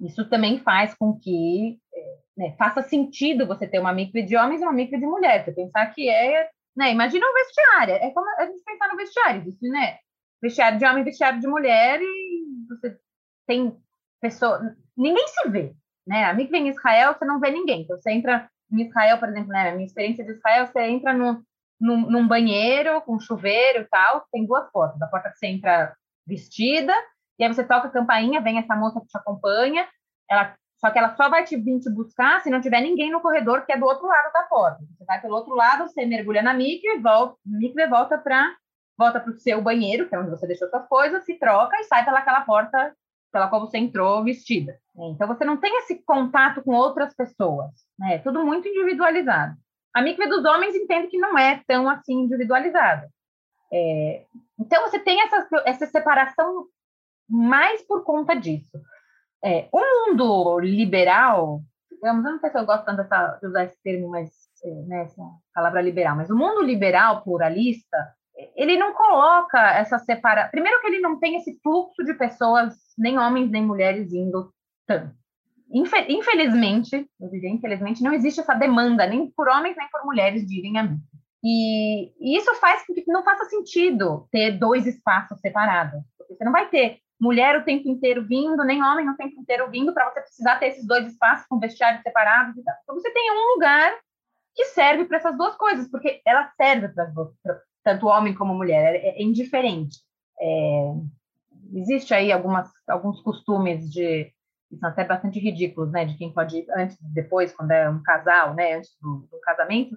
Isso também faz com que é, né, faça sentido você ter uma mikve de homens e uma mikve de mulheres. Você pensar que é, né, imagina um vestiário, é como a gente pensar no vestiário, existe, né, vestiário de homem, vestiário de mulher e você tem pessoa, ninguém se vê, né? A mikve em Israel você não vê ninguém. Então você entra em Israel, por exemplo, né, a minha experiência de Israel, você entra no, num, num banheiro com chuveiro e tal, tem duas portas. A porta que você entra vestida, e aí você toca a campainha, vem essa moça que te acompanha, ela Só que ela só vai te vir te buscar se não tiver ninguém no corredor que é do outro lado da porta. Você vai pelo outro lado, você mergulha na mikve, volta, mikve volta para volta para o seu banheiro, que é onde você deixou suas coisas, se troca e sai pelaquela porta pela qual você entrou vestida. Então você não tem esse contato com outras pessoas, né? É tudo muito individualizado. A mikve dos homens entende que não é tão assim individualizada. É, então você tem essa, essa separação mais por conta disso. É, o mundo liberal, digamos, eu não sei se eu gosto tanto dessa, de usar esse termo, mas é, né, essa palavra liberal, mas o mundo liberal pluralista, ele não coloca essa separação. Primeiro que ele não tem esse fluxo de pessoas, nem homens nem mulheres indo tanto. Infelizmente, eu diria infelizmente, não existe essa demanda nem por homens nem por mulheres de irem a mim. E, e, isso faz com que não faça sentido ter dois espaços separados. Porque você não vai ter mulher o tempo inteiro vindo, nem homem o tempo inteiro vindo, para você precisar ter esses dois espaços com vestiários separados. Então, você tem um lugar que serve para essas duas coisas, porque ela serve para tanto homem como mulher, é, é indiferente. É, existe aí algumas, alguns costumes de que são até bastante ridículos, né, de quem pode ir antes e depois, quando é um casal, né, antes do, do casamento,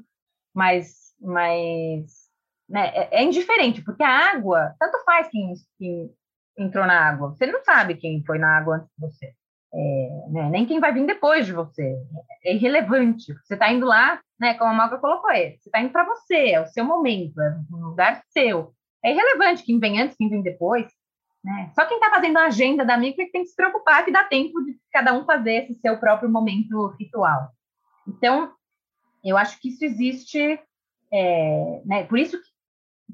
mas, mas né, é, é, indiferente, porque a água, tanto faz quem, quem entrou na água. Você não sabe quem foi na água antes de você. É, né? Nem quem vai vir depois de você. É irrelevante. Você está indo lá, né? Como a Malga colocou, é, você está indo para você, é o seu momento, é um lugar seu. É irrelevante quem vem antes, quem vem depois. Né? Só quem está fazendo a agenda da micro é que tem que se preocupar que dá tempo de cada um fazer esse seu próprio momento ritual. Então, eu acho que isso existe, é, né? Por isso que,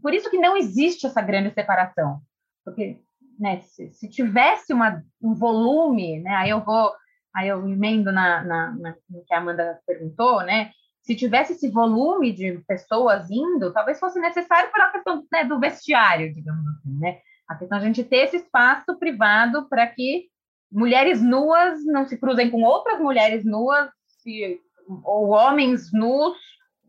por isso que não existe essa grande separação, porque né, se, se, tivesse uma, um volume, né, aí eu vou, aí eu emendo na, na, na, no que a Amanda perguntou, né, se tivesse esse volume de pessoas indo, talvez fosse necessário para a questão né, do vestiário, digamos assim, né, a questão de a gente ter esse espaço privado para que mulheres nuas não se cruzem com outras mulheres nuas, se, ou homens nus,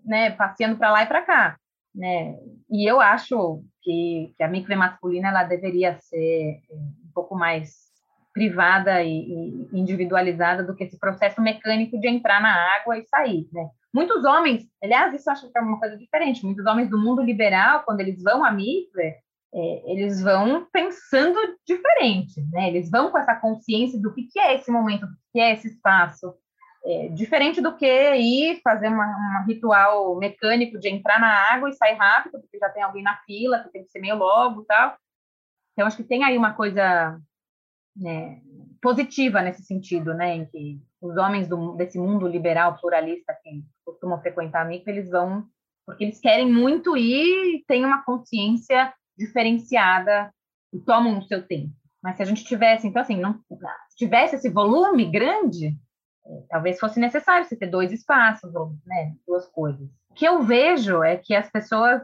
né, passeando para lá e para cá, né, e eu acho que, que a micve masculina ela deveria ser eh, um pouco mais privada e, e, individualizada do que esse processo mecânico de entrar na água e sair, né? Muitos homens, aliás, isso acho que é uma coisa diferente. Muitos homens do mundo liberal, quando eles vão à mikve, é, eles vão pensando diferente, né? Eles vão com essa consciência do que, que é esse momento, do que é esse espaço, é, diferente do que ir fazer um ritual mecânico de entrar na água e sair rápido, porque já tem alguém na fila, que tem que ser meio logo e tal. Então, acho que tem aí uma coisa né, positiva nesse sentido, né, em que os homens do, desse mundo liberal, pluralista, que costumam frequentar a MICA, eles vão porque eles querem muito ir e têm uma consciência diferenciada e tomam o seu tempo. Mas se a gente tivesse, então, assim, não, se tivesse esse volume grande, talvez fosse necessário você ter dois espaços, ou né, duas coisas. O que eu vejo é que as pessoas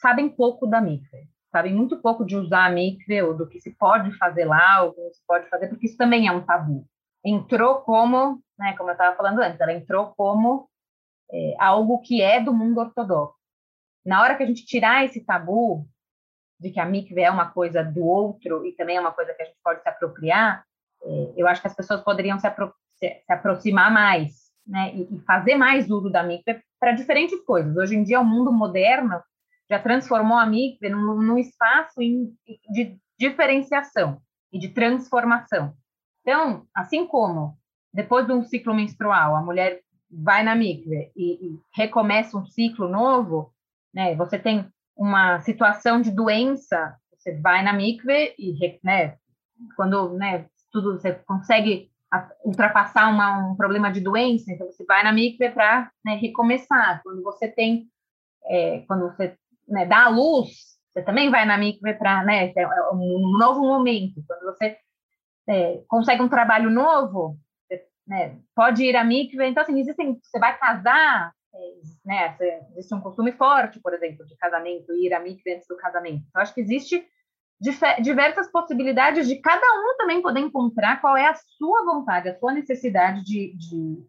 sabem pouco da mikve, sabem muito pouco de usar a mikve, ou do que se pode fazer lá, ou como se pode fazer, porque isso também é um tabu. Entrou como, né, como eu estava falando antes, ela entrou como é, algo que é do mundo ortodoxo. Na hora que a gente tirar esse tabu de que a mikve é uma coisa do outro e também é uma coisa que a gente pode se apropriar, é, eu acho que as pessoas poderiam se, apro se, se aproximar mais, né, e, e, fazer mais uso da mikve para diferentes coisas. Hoje em dia, o mundo moderno já transformou a mikve num, num espaço em, de diferenciação e de transformação. Então, assim como depois de um ciclo menstrual, a mulher vai na mikve e, e recomeça um ciclo novo, né, você tem uma situação de doença, você vai na mikve e, né, quando, né, tudo você consegue ultrapassar uma, um problema de doença, então você vai na mikve para né, recomeçar. Quando você tem, é, quando você né, dá a luz, você também vai na mikve para né, é um novo momento. Quando você é, consegue um trabalho novo, você, né, pode ir à mikve. Então, assim, existem, você vai casar, é, né, existe um costume forte, por exemplo, de casamento, ir à mikve antes do casamento. Então, acho que existe diversas possibilidades de cada um também poder encontrar qual é a sua vontade, a sua necessidade de, de,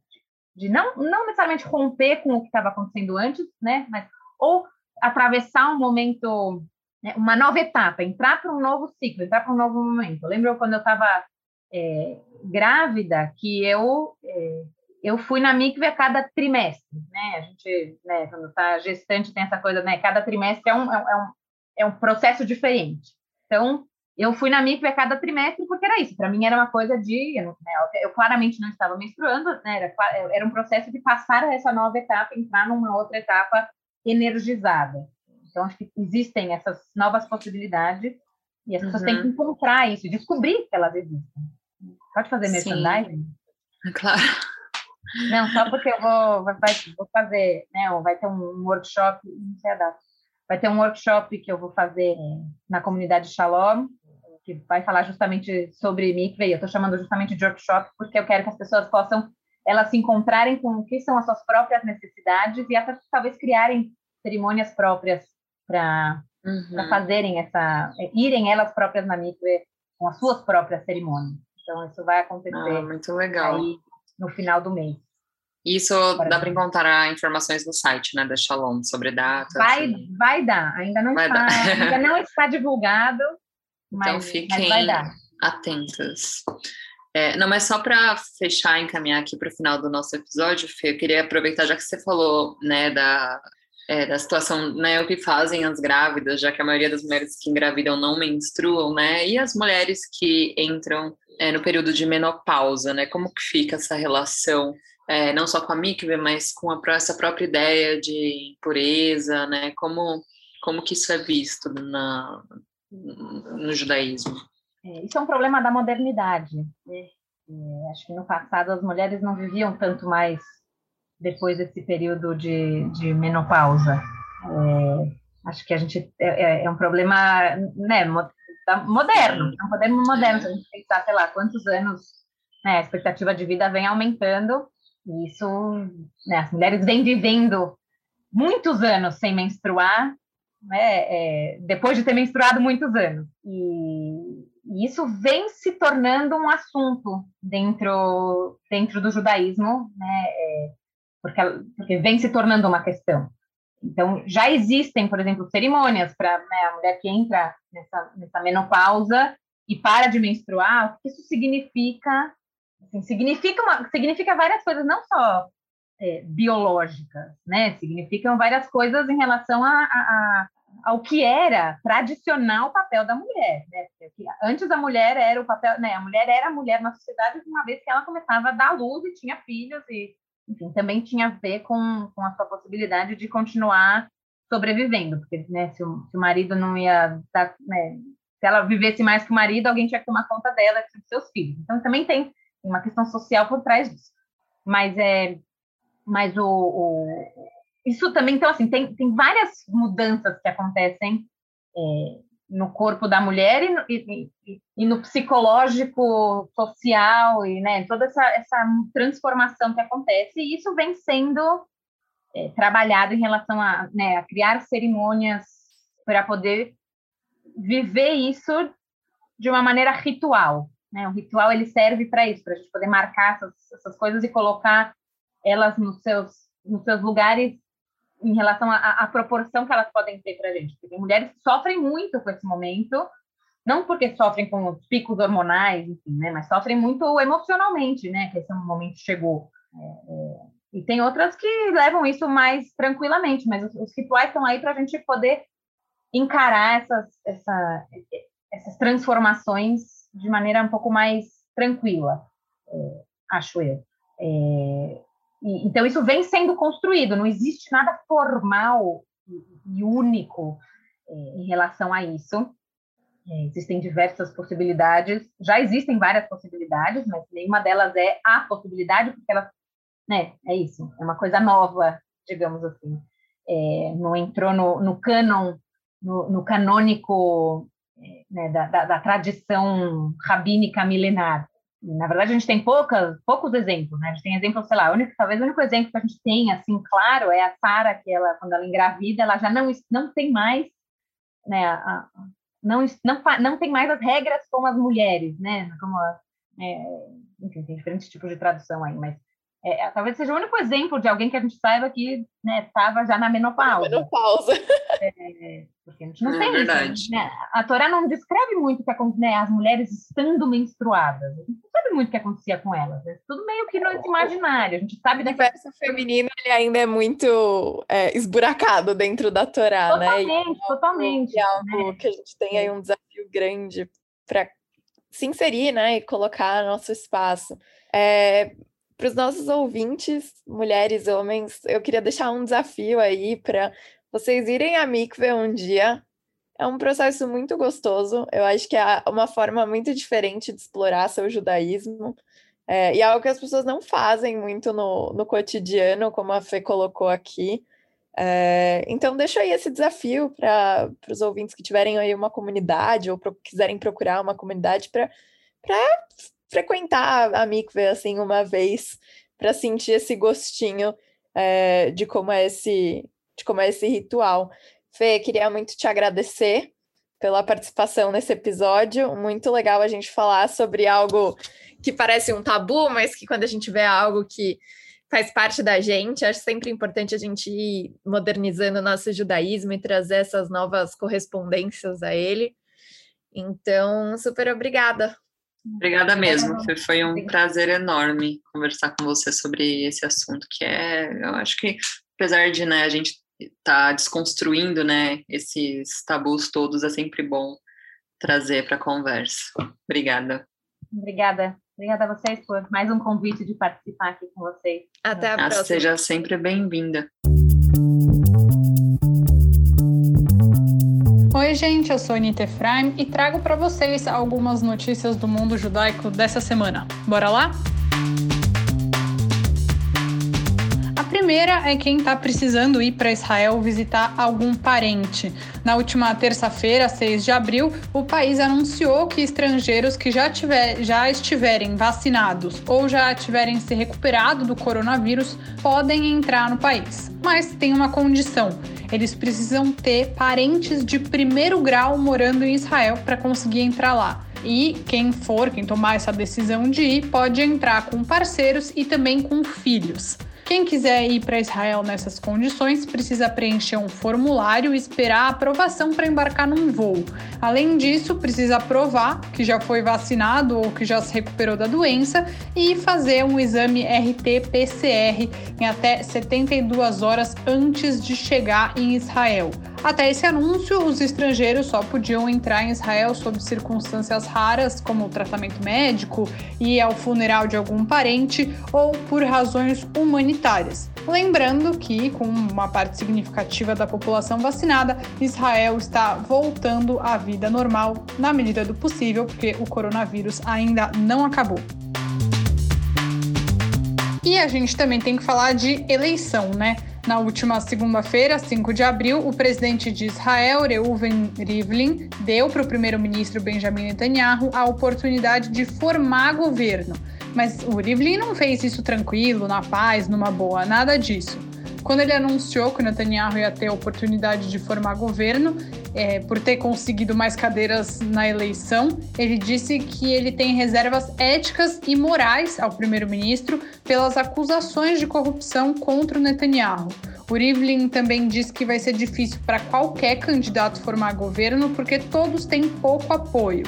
de não, não necessariamente romper com o que estava acontecendo antes, né? Mas, ou atravessar um momento, né, uma nova etapa, entrar para um novo ciclo, entrar para um novo momento. Lembro quando eu estava é, grávida que eu é, eu fui na mikve a cada trimestre, né? A gente, né, quando está gestante tem essa coisa, né? Cada trimestre é um, é, um, é um processo diferente. Então, eu fui na mikve a cada trimestre porque era isso. Para mim era uma coisa de, eu, né, eu claramente não estava menstruando, né? Era, era um processo de passar essa nova etapa, entrar numa outra etapa energizada. Então, acho que existem essas novas possibilidades e as pessoas uhum. têm que encontrar isso, descobrir que elas existem. Pode fazer merchandising? Sim. Claro. Não, só porque eu vou, vai, vou fazer, né? Vai ter um workshop, não sei a data. Vai ter um workshop que eu vou fazer na comunidade Shalom, que vai falar justamente sobre mikve. Eu estou chamando justamente de workshop porque eu quero que as pessoas possam elas se encontrarem com o que são as suas próprias necessidades e até talvez criarem cerimônias próprias para uhum. fazerem essa, irem elas próprias na mikve com as suas próprias cerimônias. Então isso vai acontecer. Ah, muito legal. Aí, no final do mês. Isso dá para encontrar informações no site, né, da Shalom sobre datas. Vai, vai dar. Ainda não vai está, ainda não está divulgado. Mas, então fiquem mas atentas. É, não, mas só para fechar, encaminhar aqui para o final do nosso episódio, Fê, eu queria aproveitar, já que você falou, né, da, é, da situação, né, o que fazem as grávidas, já que a maioria das mulheres que engravidam não menstruam, né, e as mulheres que entram é, no período de menopausa, né? Como que fica essa relação, é, não só com a mikve, mas com a, essa própria ideia de pureza, né? Como, como que isso é visto na, no judaísmo? É, isso é um problema da modernidade. Né? É, acho que no passado as mulheres não viviam tanto mais depois desse período de, de menopausa. É, acho que a gente é, é, é um problema né, moderno, é um poder moderno, se a gente pensar, sei lá, quantos anos né, a expectativa de vida vem aumentando, e isso, né, as mulheres vêm vivendo muitos anos sem menstruar, né, é, depois de ter menstruado muitos anos, e, e isso vem se tornando um assunto dentro, dentro do judaísmo, né, é, porque, porque vem se tornando uma questão. Então, já existem, por exemplo, cerimônias para né, a mulher que entra nessa, nessa menopausa e para de menstruar, o que isso significa? Assim, significa, uma, significa várias coisas, não só é, biológicas, né? Significam várias coisas em relação a, a, a, ao que era tradicional o papel da mulher, né? Porque antes a mulher era o papel, né? A mulher era a mulher na sociedade uma vez que ela começava a dar luz e tinha filhos e enfim, também tinha a ver com, com a sua possibilidade de continuar sobrevivendo, porque né, se, o, se o marido não ia dar, né, se ela vivesse mais que o marido, alguém tinha que tomar conta dela e dos seus filhos. Então também tem uma questão social por trás disso. Mas é, mas o, o isso também então assim tem, tem várias mudanças que acontecem é, no corpo da mulher e, e, e, no psicológico, social e né, toda essa, essa transformação que acontece e isso vem sendo é, trabalhado em relação a, né, a criar cerimônias para poder viver isso de uma maneira ritual. Né? O ritual ele serve para isso, para a gente poder marcar essas, essas coisas e colocar elas nos seus, nos seus lugares em relação à proporção que elas podem ter para a gente. Porque mulheres sofrem muito com esse momento, não porque sofrem com os picos hormonais, enfim, né, mas sofrem muito emocionalmente, né, que esse momento chegou. É, é, e tem outras que levam isso mais tranquilamente, mas os, os rituais estão aí para a gente poder encarar essas, essa, essas transformações de maneira um pouco mais tranquila, é, acho eu. É, e, então, isso vem sendo construído, não existe nada formal e, único é, em relação a isso. É, existem diversas possibilidades, já existem várias possibilidades, mas nenhuma delas é a possibilidade, porque ela, né, é isso, é uma coisa nova, digamos assim. É, não entrou no, no canon, no, no canônico né, da, da, da, tradição rabínica milenar. Na verdade, a gente tem poucas, poucos exemplos, né? A gente tem exemplos, sei lá, único, talvez o único exemplo que a gente tem, assim, claro, é a Sara, que ela, quando ela engravida, ela já não, não tem mais, né, a, não, não, não tem mais as regras como as mulheres, né? Como, é, enfim, tem diferentes tipos de tradução aí, mas é, talvez seja o único exemplo de alguém que a gente saiba que estava né, já na menopausa. Menopausa. É, porque a gente não é tem verdade. isso. Né? A Torá não descreve muito que né, as mulheres estando menstruadas. A gente não sabe muito o que acontecia com elas. É tudo meio que no imaginário. A gente sabe o universo feminino ele ainda é muito é, esburacado dentro da Torá, totalmente, né? Totalmente, totalmente. É algo né? que a gente tem aí um desafio grande para se inserir, né, e colocar nosso espaço. É, para os nossos ouvintes, mulheres, homens, eu queria deixar um desafio aí para vocês irem a Mikve um dia. É um processo muito gostoso. Eu acho que é uma forma muito diferente de explorar seu judaísmo. É, e é algo que as pessoas não fazem muito no, no cotidiano, como a Fê colocou aqui. É, então, deixa aí esse desafio para os ouvintes que tiverem aí uma comunidade ou pro, quiserem procurar uma comunidade para frequentar a mikve assim uma vez para sentir esse gostinho é, de como é esse de como é esse ritual. Fê, queria muito te agradecer pela participação nesse episódio. Muito legal a gente falar sobre algo que parece um tabu, mas que quando a gente vê algo que faz parte da gente, acho sempre importante a gente ir modernizando o nosso judaísmo e trazer essas novas correspondências a ele. Então, super obrigada Obrigada mesmo, foi, foi um prazer enorme conversar com você sobre esse assunto, que é, eu acho que, apesar de né, a gente estar tá desconstruindo né, esses tabus todos, é sempre bom trazer para a conversa. Obrigada. Obrigada. Obrigada a vocês por mais um convite de participar aqui com vocês. Até a ah, próxima. Seja sempre bem-vinda. Oi, gente, eu sou Anita Efraim e trago para vocês algumas notícias do mundo judaico dessa semana. Bora lá? Primeira é quem está precisando ir para Israel visitar algum parente. Na última terça-feira, 6 de abril, o país anunciou que estrangeiros que já, tiver, já estiverem vacinados ou já tiverem se recuperado do coronavírus podem entrar no país. Mas tem uma condição eles precisam ter parentes de primeiro grau morando em Israel para conseguir entrar lá. E quem for, quem tomar essa decisão de ir, pode entrar com parceiros e também com filhos. Quem quiser ir para Israel nessas condições precisa preencher um formulário e esperar a aprovação para embarcar num voo. Além disso, precisa provar que já foi vacinado ou que já se recuperou da doença e fazer um exame RT-PCR em até 72 horas antes de chegar em Israel. Até esse anúncio, os estrangeiros só podiam entrar em Israel sob circunstâncias raras, como tratamento médico, ir ao funeral de algum parente ou por razões humanitárias. Lembrando que, com uma parte significativa da população vacinada, Israel está voltando à vida normal na medida do possível, porque o coronavírus ainda não acabou. E a gente também tem que falar de eleição, né? Na última segunda-feira, 5 de abril, o presidente de Israel, Reuven Rivlin, deu para o primeiro-ministro Benjamin Netanyahu a oportunidade de formar governo. Mas o Rivlin não fez isso tranquilo, na paz, numa boa, nada disso. Quando ele anunciou que o Netanyahu ia ter a oportunidade de formar governo, é, por ter conseguido mais cadeiras na eleição, ele disse que ele tem reservas éticas e morais ao primeiro-ministro pelas acusações de corrupção contra o Netanyahu. O Rivlin também disse que vai ser difícil para qualquer candidato formar governo porque todos têm pouco apoio.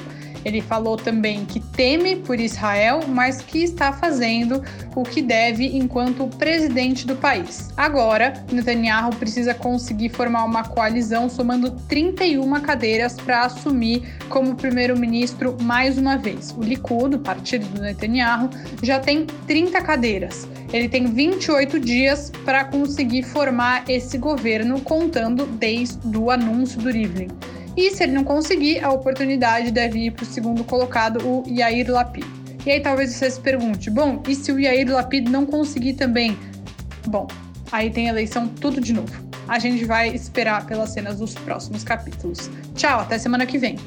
Ele falou também que teme por Israel, mas que está fazendo o que deve enquanto presidente do país. Agora, Netanyahu precisa conseguir formar uma coalizão somando 31 cadeiras para assumir como primeiro-ministro mais uma vez. O Likud, o partido do Netanyahu, já tem 30 cadeiras. Ele tem 28 dias para conseguir formar esse governo, contando desde o anúncio do Rivlin. E se ele não conseguir, a oportunidade deve ir para o segundo colocado, o Yair Lapid. E aí talvez você se pergunte, bom, e se o Yair Lapid não conseguir também? Bom, aí tem eleição tudo de novo. A gente vai esperar pelas cenas dos próximos capítulos. Tchau, até semana que vem.